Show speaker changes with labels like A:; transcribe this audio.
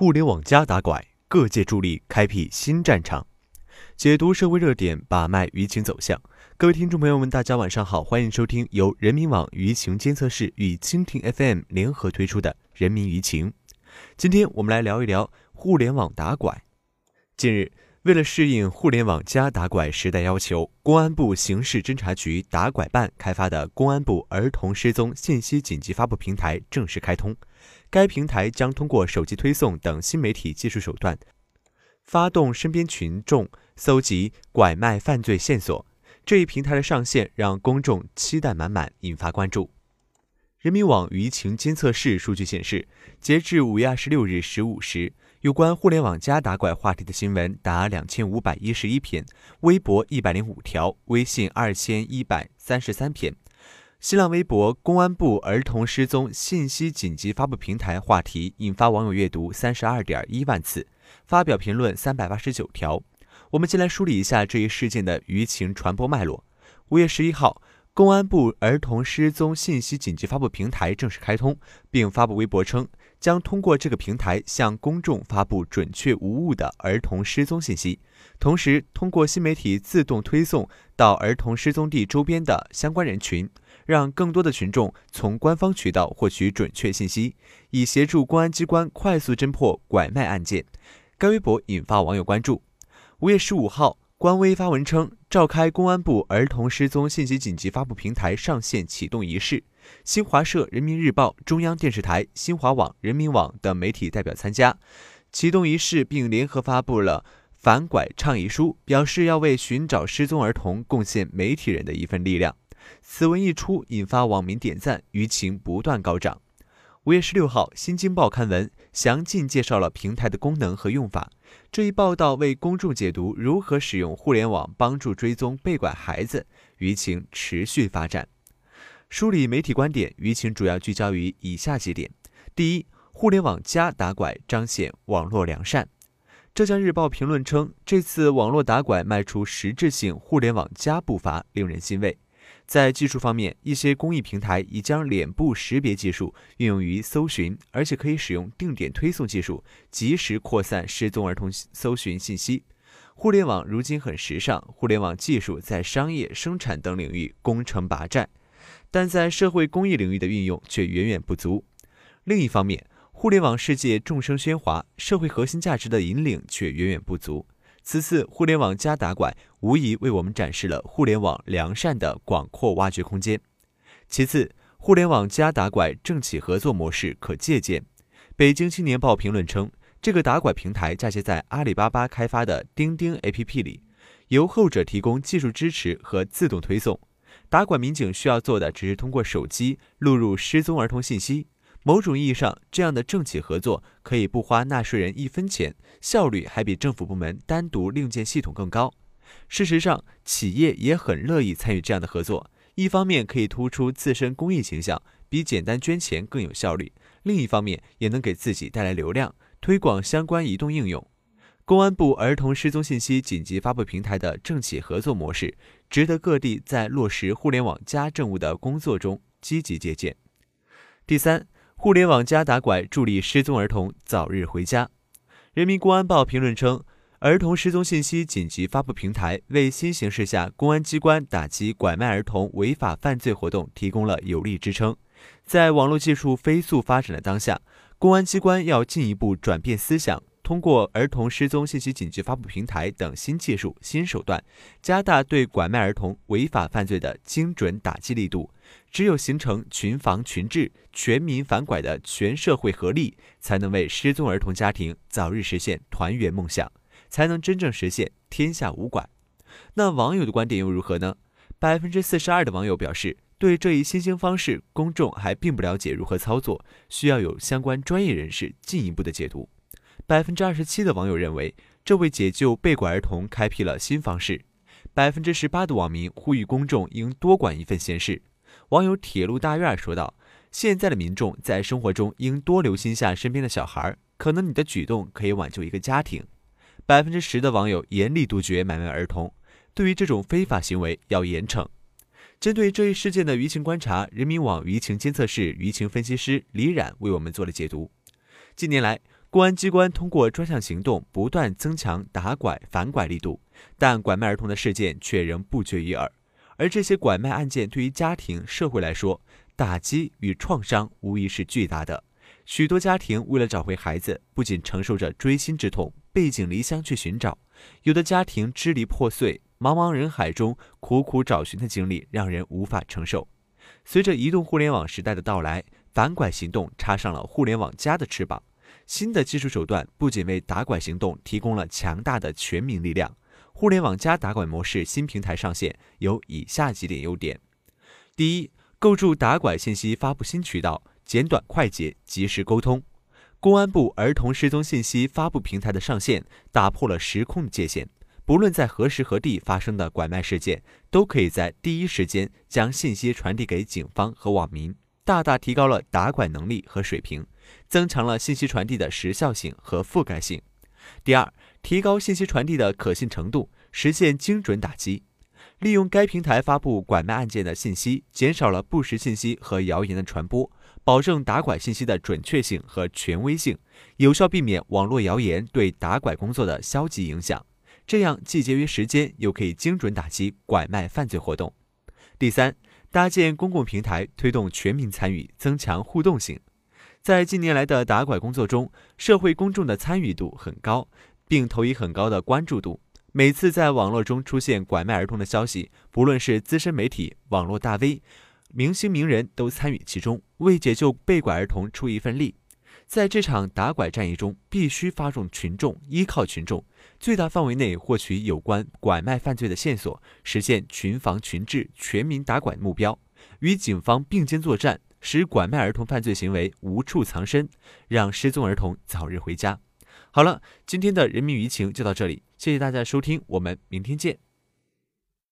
A: 互联网加打拐，各界助力开辟新战场。解读社会热点，把脉舆情走向。各位听众朋友们，大家晚上好，欢迎收听由人民网舆情监测室与蜻蜓 FM 联合推出的《人民舆情》。今天我们来聊一聊互联网打拐。近日，为了适应互联网加打拐时代要求，公安部刑事侦查局打拐办开发的公安部儿童失踪信息紧急发布平台正式开通。该平台将通过手机推送等新媒体技术手段，发动身边群众搜集拐卖犯罪线索。这一平台的上线让公众期待满满，引发关注。人民网舆情监测室数据显示，截至五月二十六日十五时，有关互联网加打拐话题的新闻达两千五百一十一篇，微博一百零五条，微信二千一百三十三篇。新浪微博公安部儿童失踪信息紧急发布平台话题引发网友阅读三十二点一万次，发表评论三百八十九条。我们先来梳理一下这一事件的舆情传播脉络。五月十一号，公安部儿童失踪信息紧急发布平台正式开通，并发布微博称，将通过这个平台向公众发布准确无误的儿童失踪信息，同时通过新媒体自动推送到儿童失踪地周边的相关人群。让更多的群众从官方渠道获取准确信息，以协助公安机关快速侦破拐卖案件。该微博引发网友关注。五月十五号，官微发文称，召开公安部儿童失踪信息紧急发布平台上线启动仪式，新华社、人民日报、中央电视台、新华网、人民网等媒体代表参加启动仪式，并联合发布了反拐倡议书，表示要为寻找失踪儿童贡献媒体人的一份力量。此文一出，引发网民点赞，舆情不断高涨。五月十六号，《新京报》刊文详尽介绍了平台的功能和用法。这一报道为公众解读如何使用互联网帮助追踪被拐孩子，舆情持续发展。梳理媒体观点，舆情主要聚焦于以下几点：第一，互联网加打拐彰显网络良善。浙江日报评论称，这次网络打拐迈出实质性互联网加步伐，令人欣慰。在技术方面，一些公益平台已将脸部识别技术运用于搜寻，而且可以使用定点推送技术，及时扩散失踪儿童搜寻信息。互联网如今很时尚，互联网技术在商业、生产等领域攻城拔寨，但在社会公益领域的运用却远远不足。另一方面，互联网世界众生喧哗，社会核心价值的引领却远远不足。此次互联网加打拐，无疑为我们展示了互联网良善的广阔挖掘空间。其次，互联网加打拐政企合作模式可借鉴。北京青年报评论称，这个打拐平台嫁接在阿里巴巴开发的钉钉 APP 里，由后者提供技术支持和自动推送。打拐民警需要做的只是通过手机录入失踪儿童信息。某种意义上，这样的政企合作可以不花纳税人一分钱，效率还比政府部门单独另建系统更高。事实上，企业也很乐意参与这样的合作。一方面可以突出自身公益形象，比简单捐钱更有效率；另一方面也能给自己带来流量，推广相关移动应用。公安部儿童失踪信息紧急发布平台的政企合作模式，值得各地在落实互联网加政务的工作中积极借鉴。第三。互联网加打拐助力失踪儿童早日回家。人民公安报评论称，儿童失踪信息紧急发布平台为新形势下公安机关打击拐卖儿童违法犯罪活动提供了有力支撑。在网络技术飞速发展的当下，公安机关要进一步转变思想。通过儿童失踪信息紧急发布平台等新技术、新手段，加大对拐卖儿童违法犯罪的精准打击力度。只有形成群防群治、全民反拐的全社会合力，才能为失踪儿童家庭早日实现团圆梦想，才能真正实现天下无拐。那网友的观点又如何呢？百分之四十二的网友表示，对这一新兴方式，公众还并不了解如何操作，需要有相关专业人士进一步的解读。百分之二十七的网友认为，这为解救被拐儿童开辟了新方式。百分之十八的网民呼吁公众应多管一份闲事。网友铁路大院说道：“现在的民众在生活中应多留心下身边的小孩，可能你的举动可以挽救一个家庭。”百分之十的网友严厉杜绝买卖儿童，对于这种非法行为要严惩。针对这一事件的舆情观察，人民网舆情监测室舆情分析师李冉为我们做了解读。近年来，公安机关通过专项行动不断增强打拐反拐力度，但拐卖儿童的事件却仍不绝于耳。而这些拐卖案件对于家庭、社会来说，打击与创伤无疑是巨大的。许多家庭为了找回孩子，不仅承受着锥心之痛，背井离乡去寻找；有的家庭支离破碎，茫茫人海中苦苦找寻的经历让人无法承受。随着移动互联网时代的到来，反拐行动插上了“互联网加”的翅膀。新的技术手段不仅为打拐行动提供了强大的全民力量，互联网加打拐模式新平台上线有以下几点优点：第一，构筑打拐信息发布新渠道。简短快捷，及时沟通。公安部儿童失踪信息发布平台的上线，打破了时空的界限。不论在何时何地发生的拐卖事件，都可以在第一时间将信息传递给警方和网民，大大提高了打拐能力和水平，增强了信息传递的时效性和覆盖性。第二，提高信息传递的可信程度，实现精准打击。利用该平台发布拐卖案件的信息，减少了不实信息和谣言的传播。保证打拐信息的准确性和权威性，有效避免网络谣言对打拐工作的消极影响。这样既节约时间，又可以精准打击拐卖犯罪活动。第三，搭建公共平台，推动全民参与，增强互动性。在近年来的打拐工作中，社会公众的参与度很高，并投以很高的关注度。每次在网络中出现拐卖儿童的消息，不论是资深媒体、网络大 V。明星名人都参与其中，为解救被拐儿童出一份力。在这场打拐战役中，必须发动群众，依靠群众，最大范围内获取有关拐卖犯罪的线索，实现群防群治、全民打拐目标。与警方并肩作战，使拐卖儿童犯罪行为无处藏身，让失踪儿童早日回家。好了，今天的人民舆情就到这里，谢谢大家收听，我们明天见。